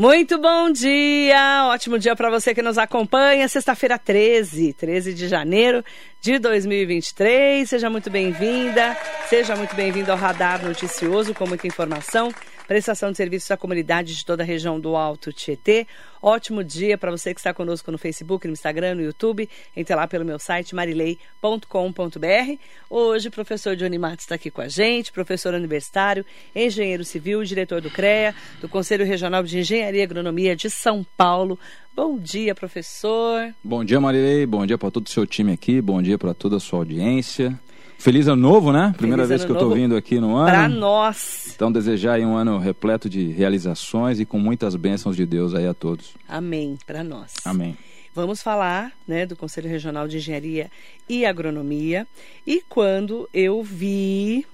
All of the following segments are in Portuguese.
Muito bom dia, ótimo dia para você que nos acompanha. Sexta-feira 13, 13 de janeiro de 2023. Seja muito bem-vinda, seja muito bem-vindo ao Radar Noticioso com muita informação prestação de serviços à comunidade de toda a região do Alto Tietê. Ótimo dia para você que está conosco no Facebook, no Instagram, no YouTube. Entre lá pelo meu site marilei.com.br. Hoje, o professor Johnny Matos está aqui com a gente, professor universitário, engenheiro civil, diretor do CREA, do Conselho Regional de Engenharia e Agronomia de São Paulo. Bom dia, professor. Bom dia, Marilei. Bom dia para todo o seu time aqui. Bom dia para toda a sua audiência. Feliz ano novo, né? Primeira Feliz vez que eu estou vindo aqui no ano. Para nós. Então desejar aí um ano repleto de realizações e com muitas bênçãos de Deus aí a todos. Amém. Para nós. Amém. Vamos falar né, do Conselho Regional de Engenharia e Agronomia. E quando eu vi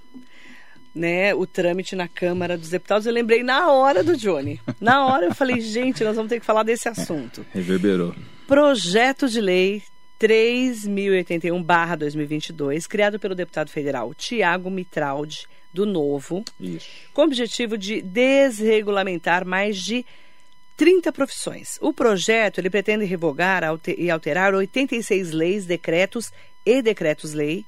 né, o trâmite na Câmara dos Deputados, eu lembrei na hora do Johnny. Na hora eu falei, gente, nós vamos ter que falar desse assunto. Reverberou. Projeto de lei 3081-2022, criado pelo deputado federal Tiago Mitraldi, do Novo, Isso. com o objetivo de desregulamentar mais de 30 profissões. O projeto ele pretende revogar e alterar 86 leis, decretos e decretos-lei,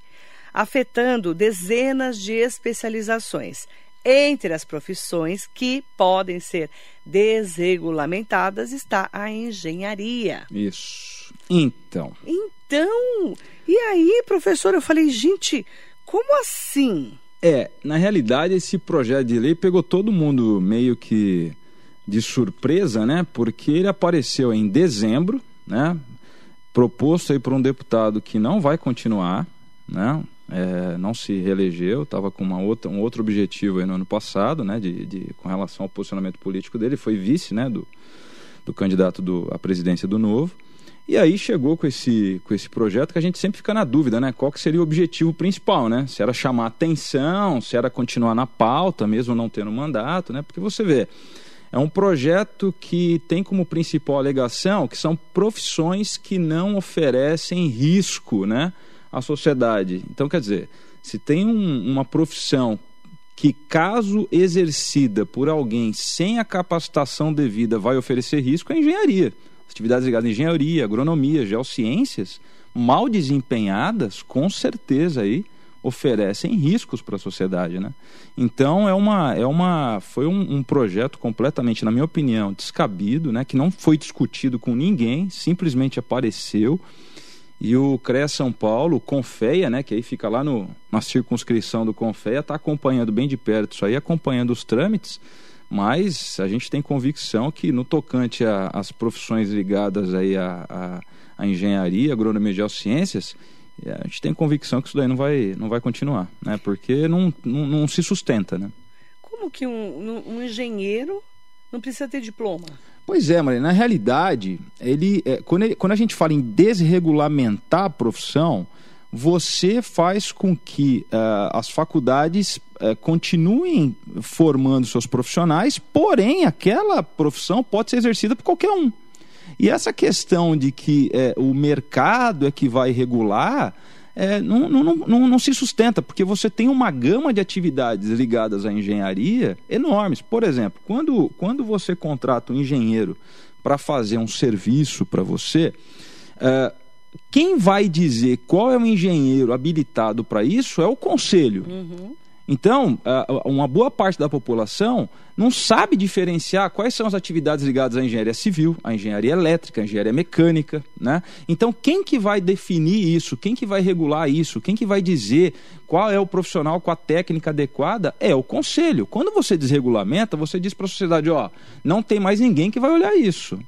afetando dezenas de especializações. Entre as profissões que podem ser desregulamentadas está a engenharia. Isso. Então, Então, e aí, professor, eu falei, gente, como assim? é, na realidade esse projeto de lei pegou todo mundo meio que de surpresa, né? Porque ele apareceu em dezembro, né? Proposto aí por um deputado que não vai continuar, né? É, não se reelegeu, estava com uma outra, um outro objetivo aí no ano passado, né? De, de- com relação ao posicionamento político dele, foi vice, né? Do, do candidato do, à presidência do Novo. E aí chegou com esse, com esse projeto que a gente sempre fica na dúvida, né? Qual que seria o objetivo principal, né? Se era chamar atenção, se era continuar na pauta, mesmo não tendo mandato, né? Porque você vê, é um projeto que tem como principal alegação que são profissões que não oferecem risco, né? À sociedade. Então, quer dizer, se tem um- uma profissão que, caso exercida por alguém sem a capacitação devida, vai oferecer risco, é engenharia. Atividades ligadas à engenharia, agronomia, geociências, mal desempenhadas, com certeza aí oferecem riscos para a sociedade, né? Então é uma, é uma, foi um, um projeto completamente, na minha opinião, descabido, né? Que não foi discutido com ninguém, simplesmente apareceu e o CREA São Paulo, Confeia, né, que aí fica lá no, na circunscrição do Confeia, está acompanhando bem de perto isso aí, acompanhando os trâmites, mas a gente tem convicção que no tocante às profissões ligadas aí à, à, à engenharia, agronomia e geociências, eh, a gente tem convicção que isso daí não vai, não vai continuar, né, porque não, não, não se sustenta, né. Como que um, um engenheiro não precisa ter diploma? Pois é, Maria. Na realidade, ele, é, quando, ele- quando a gente fala em desregulamentar a profissão, você faz com que ah, as faculdades eh, continuem formando seus profissionais, porém aquela profissão pode ser exercida por qualquer um. E essa questão de que eh, o mercado é que vai regular eh, não, não, não, não, se sustenta, porque você tem uma gama de atividades ligadas à engenharia enormes. Por exemplo, quando, quando você contrata um engenheiro para fazer um serviço para você, eh, quem vai dizer qual é o engenheiro habilitado para isso é o conselho. Então, uma boa parte da população não sabe diferenciar quais são as atividades ligadas à engenharia civil, à engenharia elétrica, à engenharia mecânica, né? Então, quem que vai definir isso? Quem que vai regular isso? Quem que vai dizer qual é o profissional com a técnica adequada? É o conselho. Quando você desregulamenta, você diz para a sociedade, ó, não tem mais ninguém que vai olhar isso.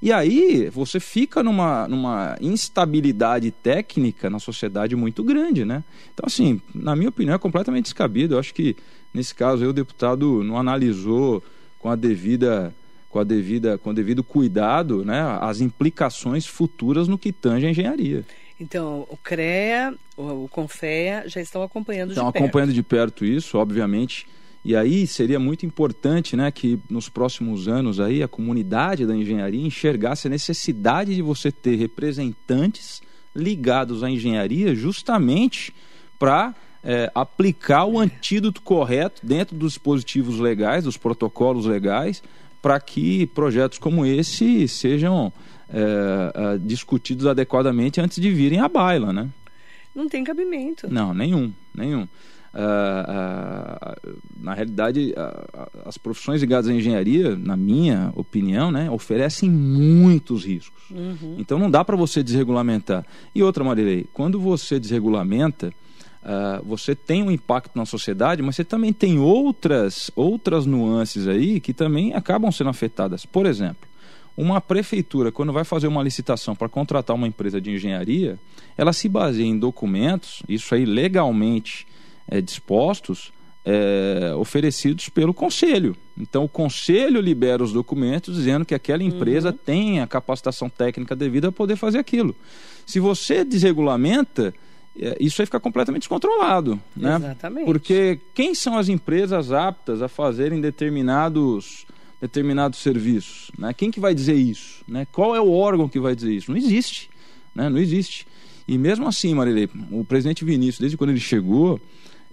E aí você fica numa, numa instabilidade técnica na sociedade muito grande, né? Então, assim, na minha opinião, é completamente descabido. Eu acho que, nesse caso, aí, o deputado não analisou com a devida com a devida com o devido cuidado né, as implicações futuras no que tange a engenharia. Então, o CREA, o, Confea já estão acompanhando Estão de perto. acompanhando de perto isso, obviamente. E aí seria muito importante né, que nos próximos anos aí a comunidade da engenharia enxergasse a necessidade de você ter representantes ligados à engenharia justamente para é, aplicar o antídoto correto dentro dos dispositivos legais, dos protocolos legais, para que projetos como esse sejam é, discutidos adequadamente antes de virem à baila, né? Não tem cabimento. Não, nenhum, nenhum. Uh, uh, na realidade, uh, as profissões ligadas à engenharia, na minha opinião, né, oferecem muitos riscos. Uhum. Então não dá para você desregulamentar. E outra, Marilei, quando você desregulamenta, você tem um impacto na sociedade, mas você também tem outras, outras nuances aí que também acabam sendo afetadas. Por exemplo, uma prefeitura, quando vai fazer uma licitação para contratar uma empresa de engenharia, ela se baseia em documentos, isso aí legalmente é, dispostos é, oferecidos pelo conselho. Então, o conselho libera os documentos dizendo que aquela empresa uhum. tem a capacitação técnica devida a poder fazer aquilo. Se você desregulamenta, é, isso aí fica completamente descontrolado. Né? Exatamente. Porque quem são as empresas aptas a fazerem determinados, determinados serviços? Né? Quem que vai dizer isso? Né? Qual é o órgão que vai dizer isso? Não existe. Né? Não existe. E mesmo assim, Marilei, o presidente Vinícius, desde quando ele chegou,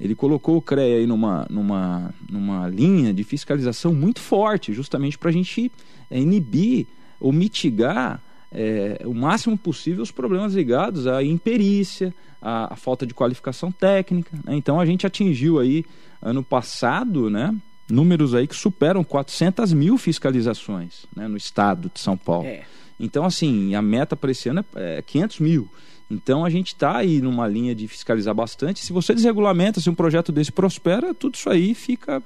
ele colocou o CREA aí numa, numa, numa linha de fiscalização muito forte, justamente para a gente é, inibir ou mitigar é, o máximo possível os problemas ligados à imperícia, à, à falta de qualificação técnica. Né? Então a gente atingiu aí, ano passado, né, números aí que superam 400 mil fiscalizações né, no estado de São Paulo. É. Então, assim, a meta para esse ano é 500 mil. Então a gente está aí numa linha de fiscalizar bastante. Se você desregulamenta, se um projeto desse prospera, tudo isso aí fica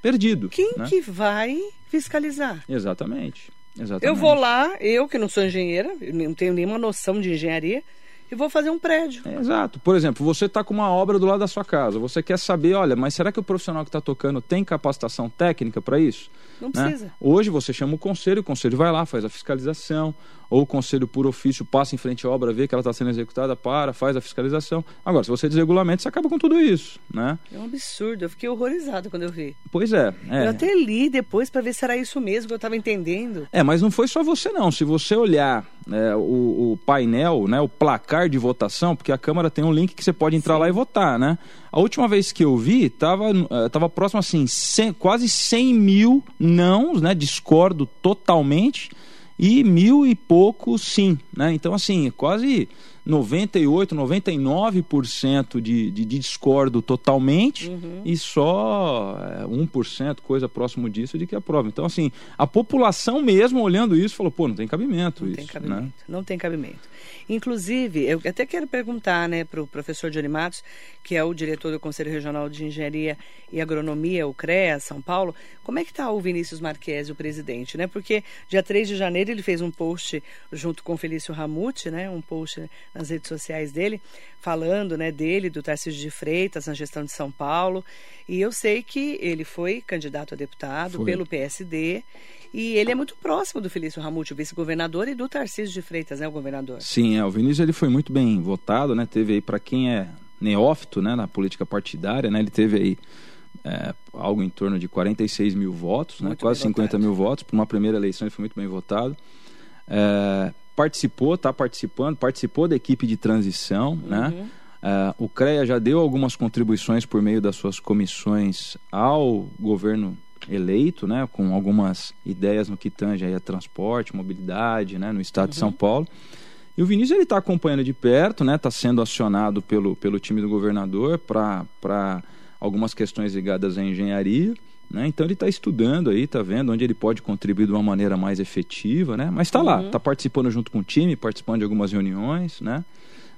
perdido. Quem né? que vai fiscalizar? Exatamente. Exatamente. Eu vou lá, eu que não sou engenheira, não tenho nenhuma noção de engenharia, e vou fazer um prédio. É, exato. Por exemplo, você está com uma obra do lado da sua casa, você quer saber, olha, mas será que o profissional que está tocando tem capacitação técnica para isso? Não né? precisa. Hoje você chama o conselho, o conselho vai lá, faz a fiscalização, ou o conselho por ofício passa em frente à obra, vê que ela está sendo executada, para, faz a fiscalização. Agora, se você desregulamenta, você acaba com tudo isso, né? É um absurdo, eu fiquei horrorizado quando eu vi. Pois é. é. Eu até li depois para ver se era isso mesmo que eu estava entendendo. É, mas não foi só você não. Se você olhar é, o, o, painel, né, o placar de votação, porque a Câmara tem um link que você pode entrar Sim. lá e votar, né? A última vez que eu vi, estava é, tava próximo assim, 100, quase 100 mil nãos, né? Discordo totalmente e mil e pouco sim, né? Então assim, quase 98, 99% de, de, de discordo totalmente uhum. e só 1%, é, coisa próximo disso, de que aprova. Então, assim, a população mesmo olhando isso falou, pô, não tem cabimento não isso. Tem cabimento, né? Não tem cabimento. Inclusive, eu até quero perguntar né, para o professor Johnny Matos, que é o diretor do Conselho Regional de Engenharia e Agronomia, o CREA, São Paulo, como é que está o Vinícius Marques, o presidente, né? Porque dia 3 de janeiro ele fez um post junto com o Felício Ramute, né? Um post nas redes sociais dele, falando né, dele, do Tarcísio de Freitas, na gestão de São Paulo. E eu sei que ele foi candidato a deputado foi. pelo PSD e ele é muito próximo do Felício Ramute, o vice-governador, e do Tarcísio de Freitas, né, o governador. Sim, é, o Vinícius ele foi muito bem votado, né? Teve aí, para quem é neófito né, na política partidária, né? Ele teve aí é, algo em torno de 46 mil votos, né, quase 50 votado. mil votos. Para uma primeira eleição, ele foi muito bem votado. É, participou, está participando, participou da equipe de transição, né? uhum. né? Uh, o CREA já deu algumas contribuições por meio das suas comissões ao governo eleito, né, com algumas ideias no que tange aí a transporte, mobilidade, né, no estado uhum. de São uhum. Paulo. E o Vinícius ele está acompanhando de perto, né, está sendo acionado pelo, pelo time do governador para algumas questões ligadas à engenharia. Né? Então ele está estudando aí, está vendo onde ele pode contribuir de uma maneira mais efetiva, né? Mas está uhum. lá, está participando junto com o time, participando de algumas reuniões, né?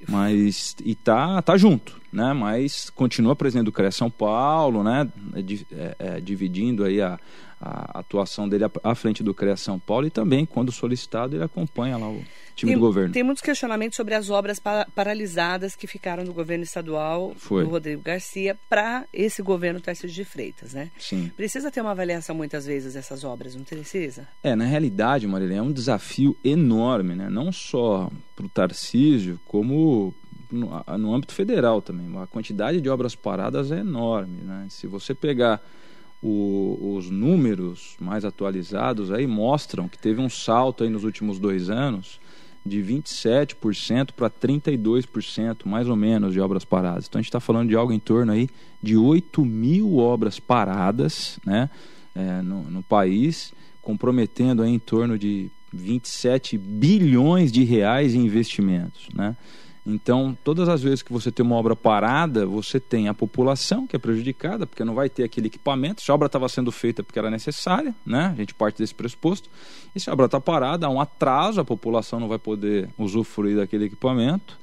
Mas e tá, tá junto, né? Mas continua presidente do CREA São Paulo, né? É, é, é, dividindo aí a, a atuação dele à frente do CREA São Paulo e também, quando solicitado, ele acompanha lá o time tem, do governo. Tem muitos questionamentos sobre as obras paralisadas que ficaram do governo estadual Foi. do Rodrigo Garcia para esse governo Tarcísio de Freitas, né? Sim. Precisa ter uma avaliação muitas vezes dessas obras, não precisa? É, na realidade, Marília, é um desafio enorme, né? Não só para o Tarcísio, como no, no âmbito federal também. A quantidade de obras paradas é enorme, né? Se você pegar o, os números mais atualizados aí mostram que teve um salto aí nos últimos dois anos de 27% para 32%, mais ou menos, de obras paradas. Então a gente está falando de algo em torno aí de 8 mil obras paradas né, é, no, no país, comprometendo aí em torno de 27 bilhões de reais em investimentos, né? Então, todas as vezes que você tem uma obra parada, você tem a população que é prejudicada, porque não vai ter aquele equipamento. Se a obra estava sendo feita porque era necessária, né? A gente parte desse pressuposto. E se a obra está parada, há um atraso, a população não vai poder usufruir daquele equipamento.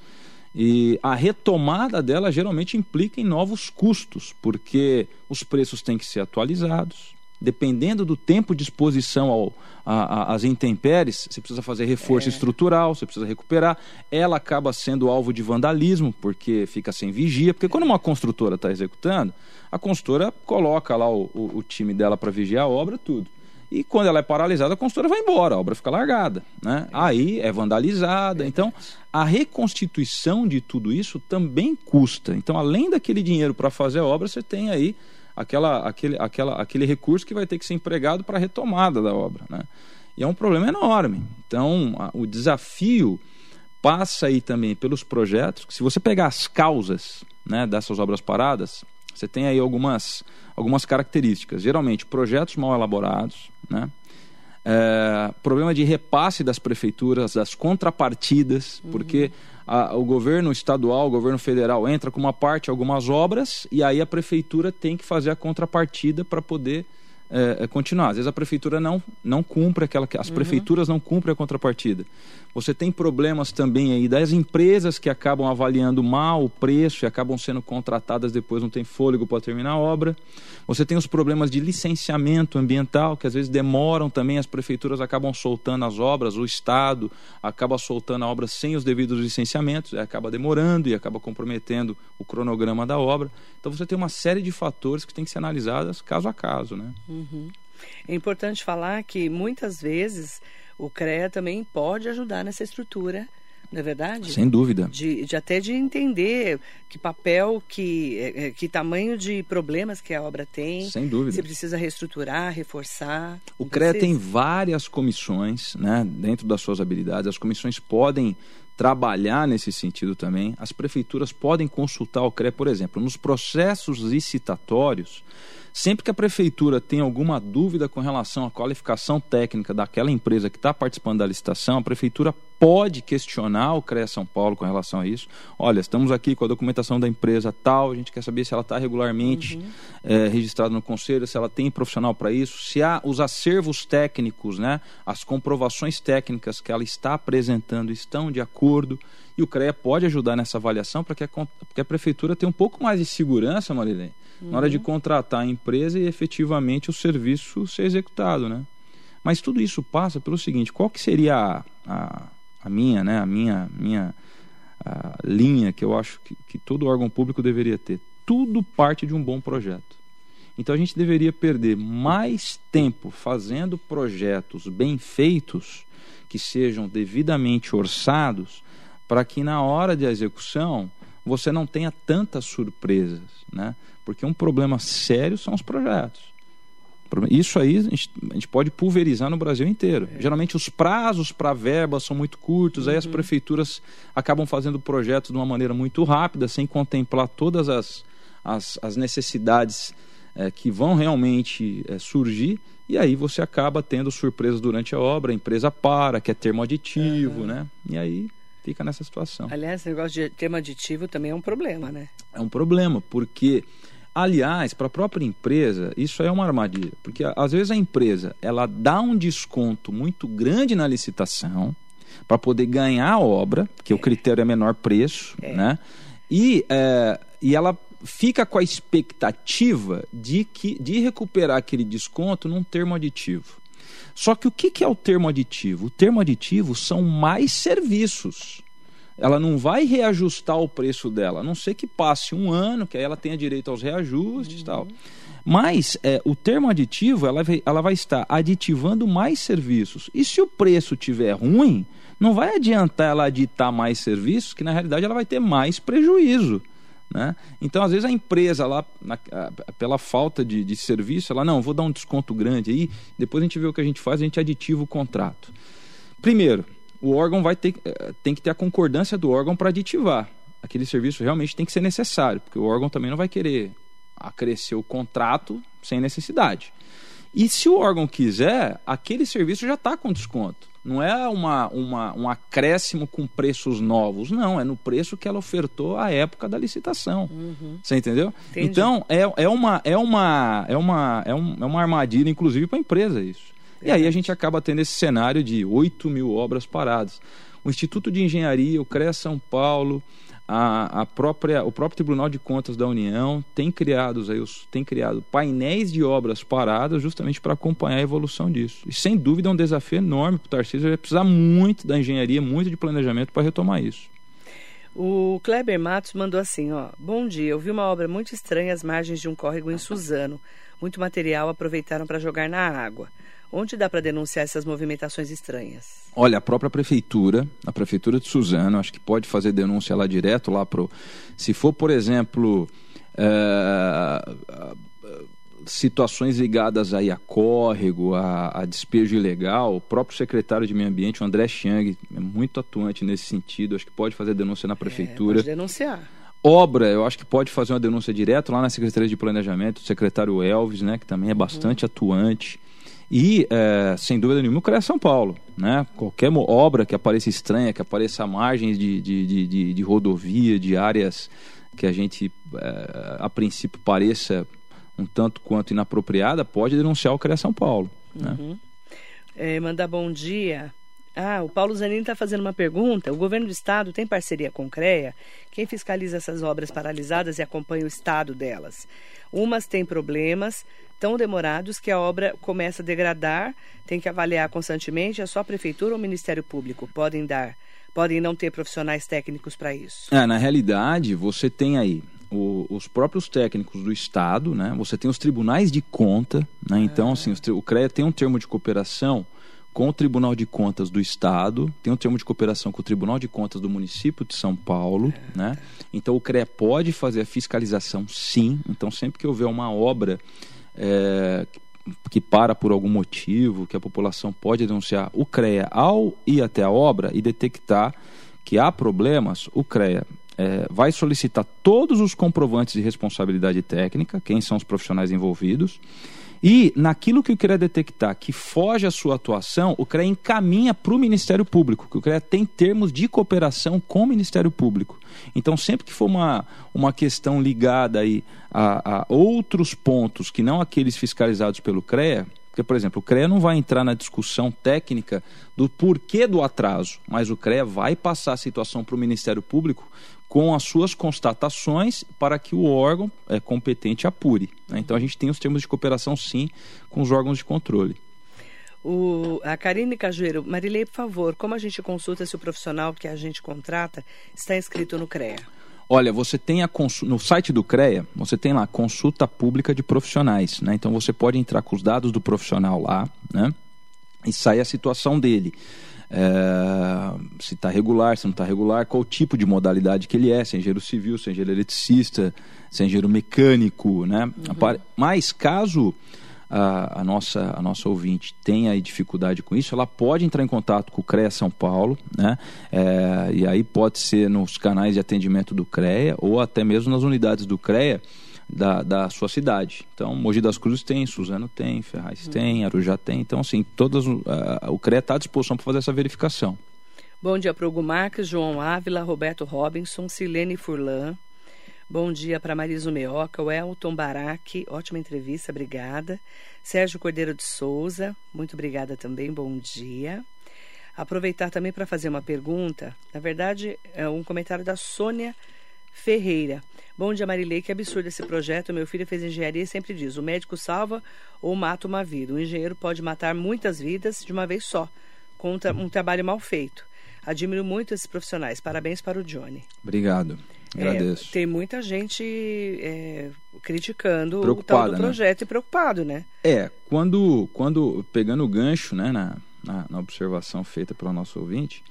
E a retomada dela geralmente implica em novos custos, porque os preços têm que ser atualizados, dependendo do tempo de exposição ao, a, a, às intempéries, você precisa fazer reforço é. estrutural, você precisa recuperar. Ela acaba sendo alvo de vandalismo, porque fica sem vigia. Porque quando uma construtora está executando, a construtora coloca lá o, o, o time dela para vigiar a obra, tudo. E quando ela é paralisada, a construtora vai embora, a obra fica largada. Né? Aí é vandalizada. Então, a reconstituição de tudo isso também custa. Então, além daquele dinheiro para fazer a obra, você tem aí aquela, aquele, aquela, aquele recurso que vai ter que ser empregado para a retomada da obra. Né? E é um problema enorme. Então, a, o desafio passa aí também pelos projetos. Se você pegar as causas né, dessas obras paradas, você tem aí algumas, algumas características. Geralmente, projetos mal elaborados, né? É, problema de repasse das prefeituras, das contrapartidas, uhum. porque a, o governo estadual, o governo federal entra com uma parte, algumas obras, e aí a prefeitura tem que fazer a contrapartida para poder é, continuar. Às vezes a prefeitura não, não cumpre aquela. As uhum. prefeituras não cumprem a contrapartida. Você tem problemas também aí das empresas que acabam avaliando mal o preço e acabam sendo contratadas depois não tem fôlego para terminar a obra. Você tem os problemas de licenciamento ambiental, que às vezes demoram também, as prefeituras acabam soltando as obras, o Estado acaba soltando a obra sem os devidos licenciamentos, acaba demorando e acaba comprometendo o cronograma da obra. Então você tem uma série de fatores que tem que ser analisados caso a caso. Né? Uhum. É importante falar que muitas vezes o CREA também pode ajudar nessa estrutura, não é verdade? Sem dúvida. De, de até de entender que papel, que, é, é, que tamanho de problemas que a obra tem. Sem dúvida. Se precisa reestruturar, reforçar. O CREA tem várias comissões, né, dentro das suas habilidades. As comissões podem trabalhar nesse sentido também. As prefeituras podem consultar o CREA, por exemplo, nos processos licitatórios Sempre que a prefeitura tem alguma dúvida com relação à qualificação técnica daquela empresa que está participando da licitação, a prefeitura pode questionar o CREA São Paulo com relação a isso. Olha, estamos aqui com a documentação da empresa tal, a gente quer saber se ela está regularmente uhum. é, registrada no conselho, se ela tem profissional para isso, se há os acervos técnicos, né, as comprovações técnicas que ela está apresentando estão de acordo. E o CREA pode ajudar nessa avaliação para que, que, a prefeitura tenha um pouco mais de segurança, Marilene, uhum. na hora de uhum. contratar a empresa e efetivamente o serviço ser executado, né? Mas tudo isso passa pelo seguinte: qual que seria a, a, a minha, né, a minha, minha a linha que eu acho que, que todo órgão público deveria ter? Tudo parte de um bom projeto. Então a gente deveria perder mais tempo fazendo projetos bem feitos, que sejam devidamente orçados, para que na hora de execução você não tenha tantas surpresas, né? Porque um problema sério são os projetos. Isso aí a gente, a gente pode pulverizar no Brasil inteiro. É. Geralmente os prazos para verbas são muito curtos, uhum. aí as uhum. prefeituras acabam fazendo projetos de uma maneira muito rápida, sem contemplar todas as, as, as necessidades é, que vão realmente é, surgir, e aí você acaba tendo surpresas durante a obra, a empresa para, quer termo aditivo, uhum. né? E aí fica nessa situação. Aliás, esse negócio de termo aditivo também é um problema, né? É um problema, porque, aliás, para a própria empresa, isso é uma armadilha. Porque às vezes a empresa ela dá um desconto muito grande na licitação para poder ganhar a obra, que é. o critério é menor preço, é. né? E, é, e ela fica com a expectativa de, que, de recuperar aquele desconto num termo aditivo. Só que o que é o termo aditivo? O termo aditivo são mais serviços. Ela não vai reajustar o preço dela, a não ser que passe um ano, que aí ela tenha direito aos reajustes e uhum. tal. Mas é, o termo aditivo, ela ela vai estar aditivando mais serviços. E se o preço tiver ruim, não vai adiantar ela aditar mais serviços, que na realidade ela vai ter mais prejuízo. Né? Então, às vezes, a empresa lá, na, pela falta de, de, serviço, ela, não, vou dar um desconto grande aí, depois a gente vê o que a gente faz, a gente aditiva o contrato. Primeiro, o órgão vai ter, eh, tem que ter a concordância do órgão para aditivar. Aquele serviço realmente tem que ser necessário, porque o órgão também não vai querer acrescer o contrato sem necessidade. E se o órgão quiser, aquele serviço já está com desconto. Não é uma, uma, um acréscimo com preços novos, não. É no preço que ela ofertou à época da licitação. Uhum. Você entendeu? Entendi. Então, é, é, uma, é, uma, é, uma, é, um, é uma armadilha, inclusive, para a empresa isso. É. E aí a gente acaba tendo esse cenário de 8 mil obras paradas. O Instituto de Engenharia, o CREA São Paulo, a, a própria, o próprio Tribunal de Contas da União tem criado, tem criado painéis de obras paradas justamente para acompanhar a evolução disso. E sem dúvida é um desafio enorme para o Tarcísio, vai precisar muito da engenharia, muito de planejamento para retomar isso. O Kleber Matos mandou assim, ó. Bom dia, eu vi uma obra muito estranha às margens de um córrego em Suzano. Muito material aproveitaram para jogar na água. Onde dá para denunciar essas movimentações estranhas? Olha, a própria prefeitura, a prefeitura de Suzano, acho que pode fazer denúncia lá direto lá pro. Se for, por exemplo, é, situações ligadas aí a córrego, a, a, despejo ilegal, o próprio secretário de Meio Ambiente, o André Chang, é muito atuante nesse sentido. Acho que pode fazer denúncia na prefeitura. É, pode denunciar. Obra, eu acho que pode fazer uma denúncia direto lá na Secretaria de Planejamento, o secretário Elvis, né, que também é bastante uhum. atuante. E, é, sem dúvida nenhuma, o São Paulo. Né? Qualquer obra que apareça estranha, que apareça à margem de, de, de, de rodovia, de áreas que a gente, é, a princípio, pareça um tanto quanto inapropriada, pode denunciar o CREA São Paulo. Né? Uhum. É, mandar bom dia. Ah, o Paulo Zanini está fazendo uma pergunta. O governo do estado tem parceria com o CREA? Quem fiscaliza essas obras paralisadas e acompanha o estado delas? Umas têm problemas, tão demorados que a obra começa a degradar, tem que avaliar constantemente, é só a prefeitura ou o Ministério Público podem dar, podem não ter profissionais técnicos para isso? É, na realidade, você tem aí o, os próprios técnicos do Estado, né? Você tem os tribunais de conta, né? Então, ah. assim, o CREA tem um termo de cooperação com o Tribunal de Contas do Estado, tem um termo de cooperação com o Tribunal de Contas do município de São Paulo, é. né? Então o CREA pode fazer a fiscalização sim. Então sempre que houver uma obra é, que para por algum motivo, que a população pode denunciar, o CREA, ao ir até a obra e detectar que há problemas, o CREA é, vai solicitar todos os comprovantes de responsabilidade técnica, quem são os profissionais envolvidos, e naquilo que o CREA detectar que foge à sua atuação, o CREA encaminha para o Ministério Público, que o CREA tem termos de cooperação com o Ministério Público. Então, sempre que for uma, uma questão ligada aí a, a outros pontos que não aqueles fiscalizados pelo CREA, porque, por exemplo, o CREA não vai entrar na discussão técnica do porquê do atraso, mas o CREA vai passar a situação para o Ministério Público com as suas constatações para que o órgão é, competente apure. Né? Então a gente tem os termos de cooperação sim com os órgãos de controle. O, a Karine Cajueiro, Marilei, por favor, como a gente consulta se o profissional que a gente contrata está inscrito no CREA? Olha, você tem a no site do CREA, você tem lá consulta pública de profissionais, né? Então você pode entrar com os dados do profissional lá, né? E sai a situação dele é, se está regular, se não está regular, qual tipo de modalidade que ele é, se é engenheiro civil, se é engenheiro eletricista, se é engenheiro mecânico, né? Uhum. Mas caso a, a, nossa, a nossa ouvinte tenha dificuldade com isso, ela pode entrar em contato com o CREA São Paulo, né? É, e aí pode ser nos canais de atendimento do CREA ou até mesmo nas unidades do CREA, da, da sua cidade. Então, Mogi das Cruzes tem, Suzano tem, Ferraz uhum. tem, Arujá tem. Então, assim, todas, uh, o CREA está à disposição para fazer essa verificação. Bom dia para Hugo Marques, João Ávila, Roberto Robinson, Silene Furlan. Bom dia para Mariso Meoca, o Elton Baraque, ótima entrevista, obrigada. Sérgio Cordeiro de Souza, muito obrigada também, bom dia. Aproveitar também para fazer uma pergunta, na verdade, é um comentário da Sônia Ferreira. Bom dia, Marilei. Que absurdo esse projeto. Meu filho fez engenharia e sempre diz: o médico salva ou mata uma vida. O engenheiro pode matar muitas vidas de uma vez só, com um, trabalho mal feito. Admiro muito esses profissionais. Parabéns para o Johnny. Obrigado. Agradeço. É, tem muita gente é, criticando o tal do né? projeto né? e preocupado, né? É, quando, quando pegando o gancho né, na, na, na observação feita pelo nosso ouvinte,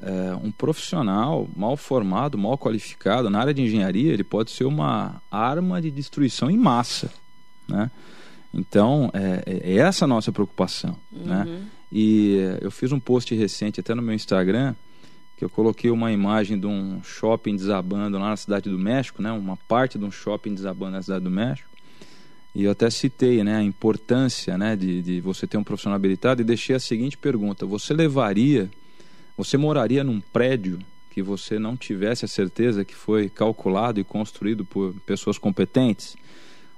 é, um profissional mal formado, mal qualificado na área de engenharia, ele pode ser uma arma de destruição em massa, né? Então, é, é, é essa a nossa preocupação, né? uhum. né? E eu fiz um post recente até no meu Instagram, que eu coloquei uma imagem de um shopping desabando lá na cidade do México, né? Uma parte de um shopping desabando na cidade do México. E eu até citei né, a importância né, de, de você ter um profissional habilitado e deixei a seguinte pergunta: você levaria, você moraria num prédio que você não tivesse a certeza que foi calculado e construído por pessoas competentes?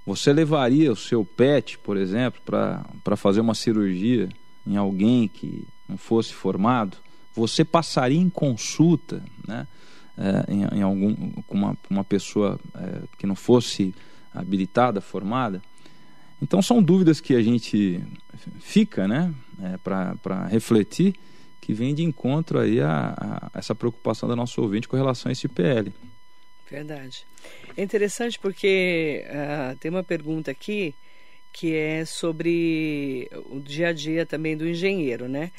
Você levaria o seu pet, por exemplo, para fazer uma cirurgia em alguém que não fosse formado? Você passaria em consulta né, é, em, em, algum, com uma, uma pessoa é, que não fosse habilitada, formada? Então são dúvidas que a gente fica, né, é, para refletir, que vem de encontro aí a, a, essa preocupação da nossa ouvinte com relação a esse PL. Verdade. É interessante porque uh, tem uma pergunta aqui que é sobre o dia a dia também do engenheiro, né?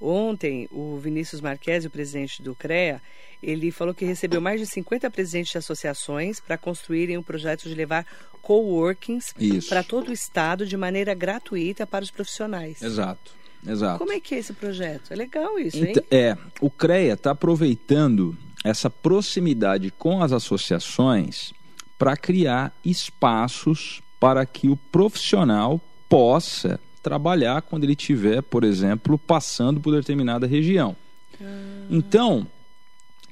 Ontem, o Vinícius Marques, o presidente do CREA, ele falou que recebeu mais de 50 presidentes de associações para construírem um projeto de levar coworkings para todo o estado de maneira gratuita para os profissionais. Exato. Exato. Como é que é esse projeto? É legal isso, hein? É, o CREA está aproveitando essa proximidade com as associações para criar espaços para que o profissional possa trabalhar quando ele estiver, por exemplo, passando por determinada região. Ah. Então,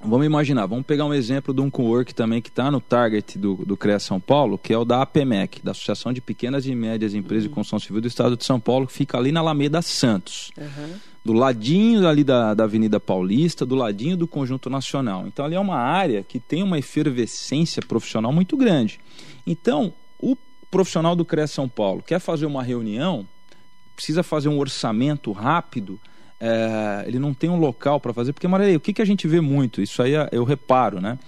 vamos imaginar, vamos pegar um exemplo de um co-work também que está no target do, do CREA São Paulo, que é o da APMEC, da Associação de Pequenas e Médias Empresas uhum. de Construção Civil do Estado de São Paulo, que fica ali na Alameda Santos. Uhum. Do ladinho ali da, da Avenida Paulista, do ladinho do Conjunto Nacional. Então ali é uma área que tem uma efervescência profissional muito grande. Então, o profissional do CREA São Paulo quer fazer uma reunião, precisa fazer um orçamento rápido, é, ele não tem um local para fazer, porque, Maria, o que, que a gente vê muito? Isso aí é, eu reparo, né?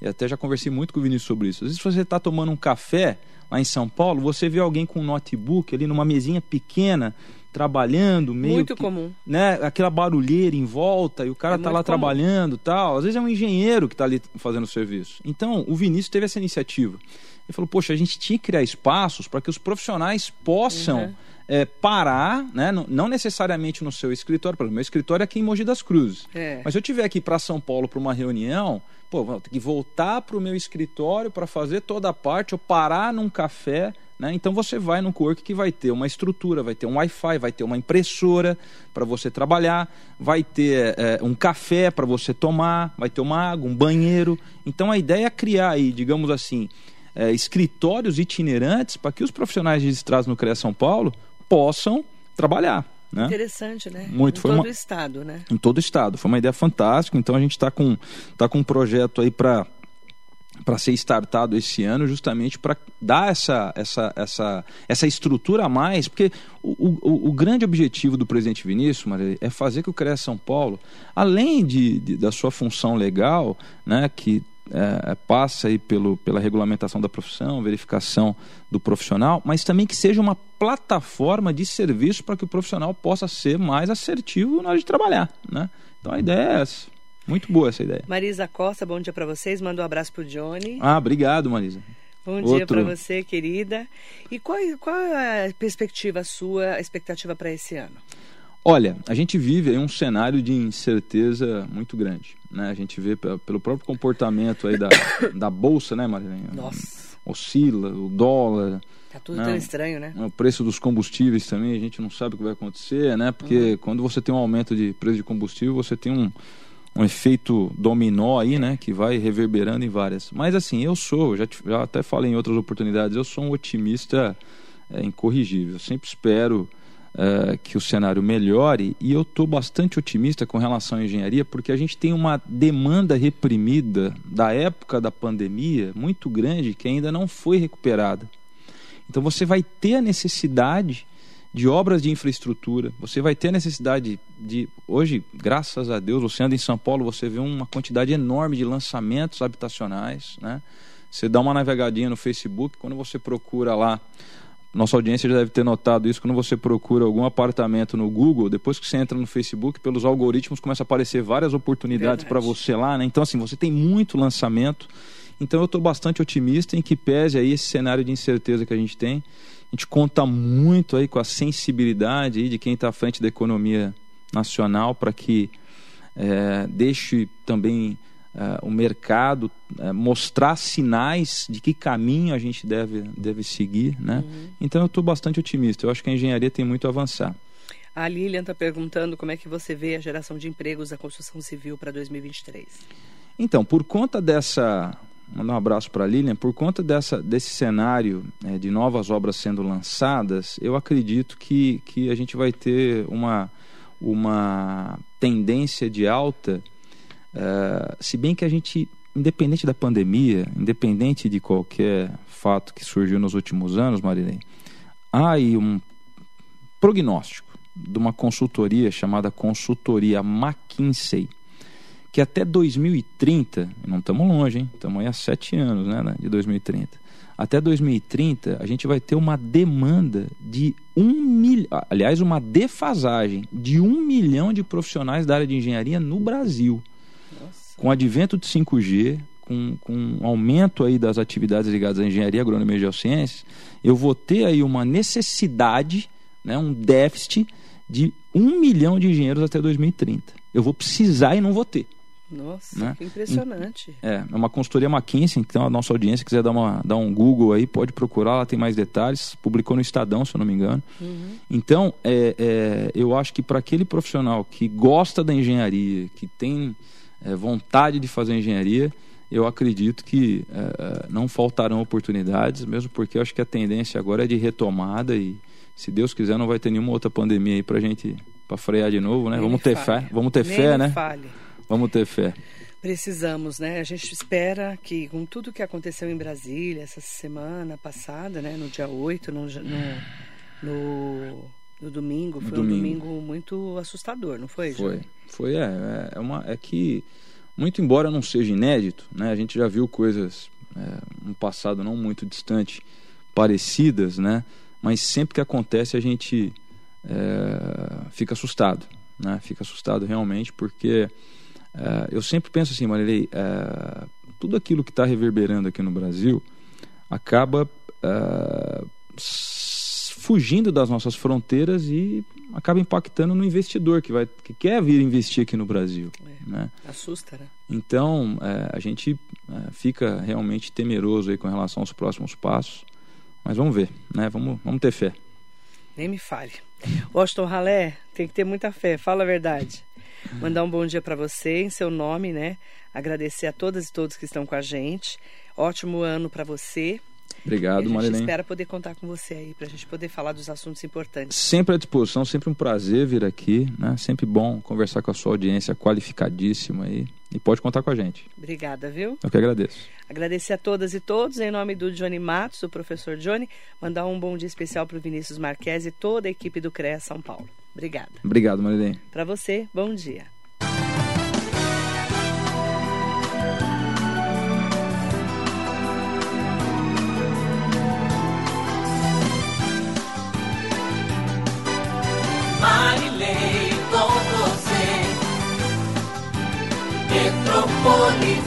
E até já conversei muito com o Vinícius sobre isso. Às vezes você está tomando um café lá em São Paulo, você vê alguém com um notebook ali numa mesinha pequena, trabalhando, meio muito que, comum, né? Aquela barulheira em volta e o cara é tá lá comum. trabalhando, tal. Às vezes é um engenheiro que está ali fazendo o serviço. Então, o Vinícius teve essa iniciativa. Ele falou: "Poxa, a gente tinha que criar espaços para que os profissionais possam uhum é, parar, né? não, não, necessariamente no seu escritório, exemplo, meu escritório é aqui em Mogi das Cruzes. É. Mas se eu tiver aqui para São Paulo para uma reunião, pô, vou ter que voltar para o meu escritório para fazer toda a parte, ou parar num café. Né? Então você vai num work que vai ter uma estrutura, vai ter um Wi-Fi, vai ter uma impressora para você trabalhar, vai ter é, um café para você tomar, vai ter uma água, um banheiro. Então a ideia é criar aí, digamos assim, é, escritórios itinerantes para que os profissionais registrados no CREA São Paulo possam trabalhar. Né? Interessante, né? Muito, em foi todo o estado, né? Em todo o estado. Foi uma ideia fantástica. Então a gente está com, tá com um projeto aí para para ser startado esse ano, justamente para dar essa, essa, essa, essa estrutura a mais, porque o, o, o, grande objetivo do presidente Vinícius, Maria, é fazer que o CREA São Paulo, além de, de da sua função legal, né, que é, passa aí pelo, pela regulamentação da profissão, verificação do profissional, mas também que seja uma plataforma de serviço para que o profissional possa ser mais assertivo na hora de trabalhar. Né? Então a ideia é essa. Muito boa essa ideia. Marisa Costa, bom dia para vocês. Manda um abraço para o Johnny. Ah, obrigado, Marisa. Bom Outro... dia para você, querida. E qual, qual é a perspectiva sua, a expectativa para esse ano? Olha, a gente vive aí um cenário de incerteza muito grande. Né? A gente vê pelo próprio comportamento aí da, da bolsa, né, Marilene? Nossa. Oscila, o dólar. Tá tudo né? tão estranho, né? O preço dos combustíveis também, a gente não sabe o que vai acontecer, né? Porque uhum. quando você tem um aumento de preço de combustível, você tem um, um efeito dominó aí, né? Que vai reverberando em várias. Mas assim, eu sou, já, já até falei em outras oportunidades, eu sou um otimista é, incorrigível. Eu sempre espero uh, que o cenário melhore e eu estou bastante otimista com relação à engenharia porque a gente tem uma demanda reprimida da época da pandemia muito grande que ainda não foi recuperada. Então você vai ter a necessidade de obras de infraestrutura, você vai ter necessidade de. Hoje, graças a Deus, você anda em São Paulo, você vê uma quantidade enorme de lançamentos habitacionais. Né? Você dá uma navegadinha no Facebook, quando você procura lá nossa audiência já deve ter notado isso quando você procura algum apartamento no Google, depois que você entra no Facebook, pelos algoritmos começa a aparecer várias oportunidades para você lá, né? Então assim, você tem muito lançamento. Então eu estou bastante otimista em que pese aí esse cenário de incerteza que a gente tem. A gente conta muito aí com a sensibilidade aí de quem está à frente da economia nacional para que é, deixe também o mercado, mostrar sinais de que caminho a gente deve, deve seguir. Né? Uhum. Então eu estou bastante otimista. Eu acho que a engenharia tem muito a avançar. A Lilian está perguntando como é que você vê a geração de empregos da construção civil para 2023. Então, por conta dessa. Mandar um abraço para a Lilian. Por conta dessa, desse cenário é, de novas obras sendo lançadas, eu acredito que, que a gente vai ter uma, uma tendência de alta, uh, se bem que a gente, independente da pandemia, independente de qualquer fato que surgiu nos últimos anos, Marilene, há aí um prognóstico de uma consultoria chamada Consultoria McKinsey, que até 2030, não estamos longe, hein? Estamos aí há sete anos, né, de 2030. Até 2030, a gente vai ter uma demanda de um milhão, aliás, uma defasagem de um milhão de profissionais da área de engenharia no Brasil. Nossa. Com o advento de 5G, com, com um aumento aí das atividades ligadas à engenharia, agronomia e geociências, eu vou ter aí uma necessidade, né, um déficit de um milhão de engenheiros até 2030. Eu vou precisar e não vou ter. Nossa, né? que impressionante. É, é uma consultoria McKinsey, então a nossa audiência quiser dar, uma, dar um Google aí, pode procurar, lá tem mais detalhes. Publicou no Estadão, se eu não me engano. Uhum. Então, é, é, eu acho que para aquele profissional que gosta da engenharia, que tem é, vontade de fazer engenharia, eu acredito que é, é, não faltarão oportunidades, mesmo porque eu acho que a tendência agora é de retomada e se Deus quiser, não vai ter nenhuma outra pandemia aí pra gente para frear de novo, né? Nem vamos ter fé, vamos ter Nem fé, né? Fale. Vamos ter fé. Precisamos, né? A gente espera que com tudo que aconteceu em Brasília essa semana passada, né, no dia 8, no, no, no, domingo, foi domingo. um domingo muito assustador, não foi? Foi. Foi, é, é, uma é que muito embora não seja inédito, né? A gente já viu coisas é, no passado não muito distante parecidas, né? mas sempre que acontece a gente é, fica assustado, né? Fica assustado realmente porque é, eu sempre penso assim, Marilei, é, tudo aquilo que está reverberando aqui no Brasil acaba é, fugindo das nossas fronteiras e acaba impactando no investidor que vai que quer vir investir aqui no Brasil. É, né? Assusta, né? Então a gente fica realmente temeroso aí com relação aos próximos passos. Mas vamos ver, né? Vamos, vamos ter fé. Nem me fale. Washington Ralé, tem que ter muita fé, fala a verdade. Mandar um bom dia para você em seu nome, né? Agradecer a todas e todos que estão com a gente. Ótimo ano para você. Obrigado, Marilene. A gente espera poder contar com você aí, para a gente poder falar dos assuntos importantes. Sempre à disposição, sempre um prazer vir aqui, né? Sempre bom conversar com a sua audiência qualificadíssima aí. E pode contar com a gente. Obrigada, viu? Eu que agradeço. Agradecer a todas e todos, em nome do Johnny Matos, do professor Johnny, mandar um bom dia especial para o Vinícius Marques e toda a equipe do CREA São Paulo. Obrigada. Obrigado, Marilene. Para você, bom dia. Metropolitana.